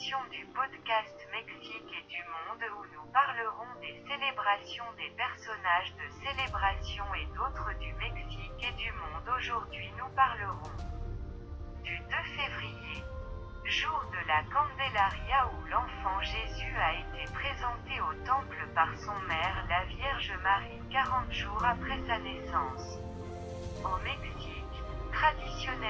du podcast Mexique et du monde où nous parlerons des célébrations des personnages de célébration et d'autres du Mexique et du monde. Aujourd'hui nous parlerons du 2 février, jour de la Candelaria où l'enfant Jésus a été présenté au temple par son mère la Vierge Marie 40 jours après sa naissance. Au Mexique, traditionnellement,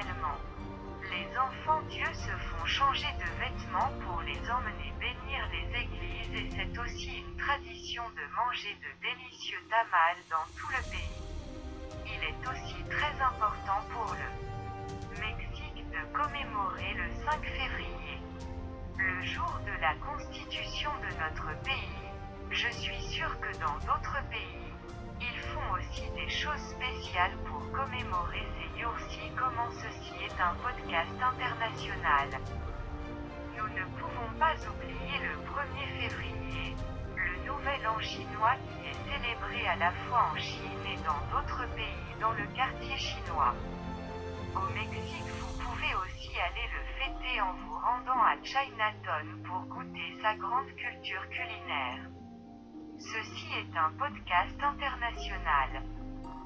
se font changer de vêtements pour les emmener bénir les églises et c'est aussi une tradition de manger de délicieux tamales dans tout le pays. Il est aussi très important pour le Mexique de commémorer le 5 février, le jour de la constitution de notre pays. Je suis sûr que dans d'autres pays, ils font aussi des choses spéciales pour commémorer ces jours-ci. Comment ceci est un podcast international. Nous ne pouvons pas oublier le 1er février, le nouvel an chinois qui est célébré à la fois en Chine et dans d'autres pays dans le quartier chinois. Au Mexique, vous pouvez aussi aller le fêter en vous rendant à Chinatown pour goûter sa grande culture culinaire. Ceci est un podcast international.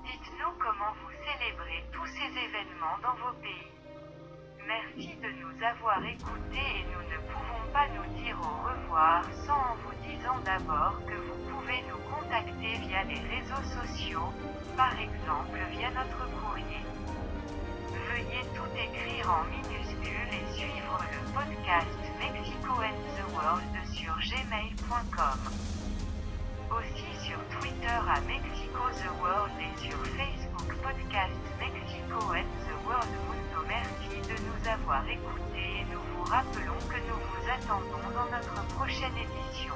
Dites-nous comment vous célébrez tous ces événements dans vos pays. Merci de nous avoir écoutés et nous ne pouvons pas nous dire au revoir sans en vous disant d'abord que vous pouvez nous contacter via les réseaux sociaux, par exemple via notre courrier. Veuillez tout écrire en minuscules et suivre le podcast Mexico and the World sur gmail.com. Aussi sur Twitter à Mexico the World et sur Facebook rappelons que nous vous attendons dans notre prochaine édition.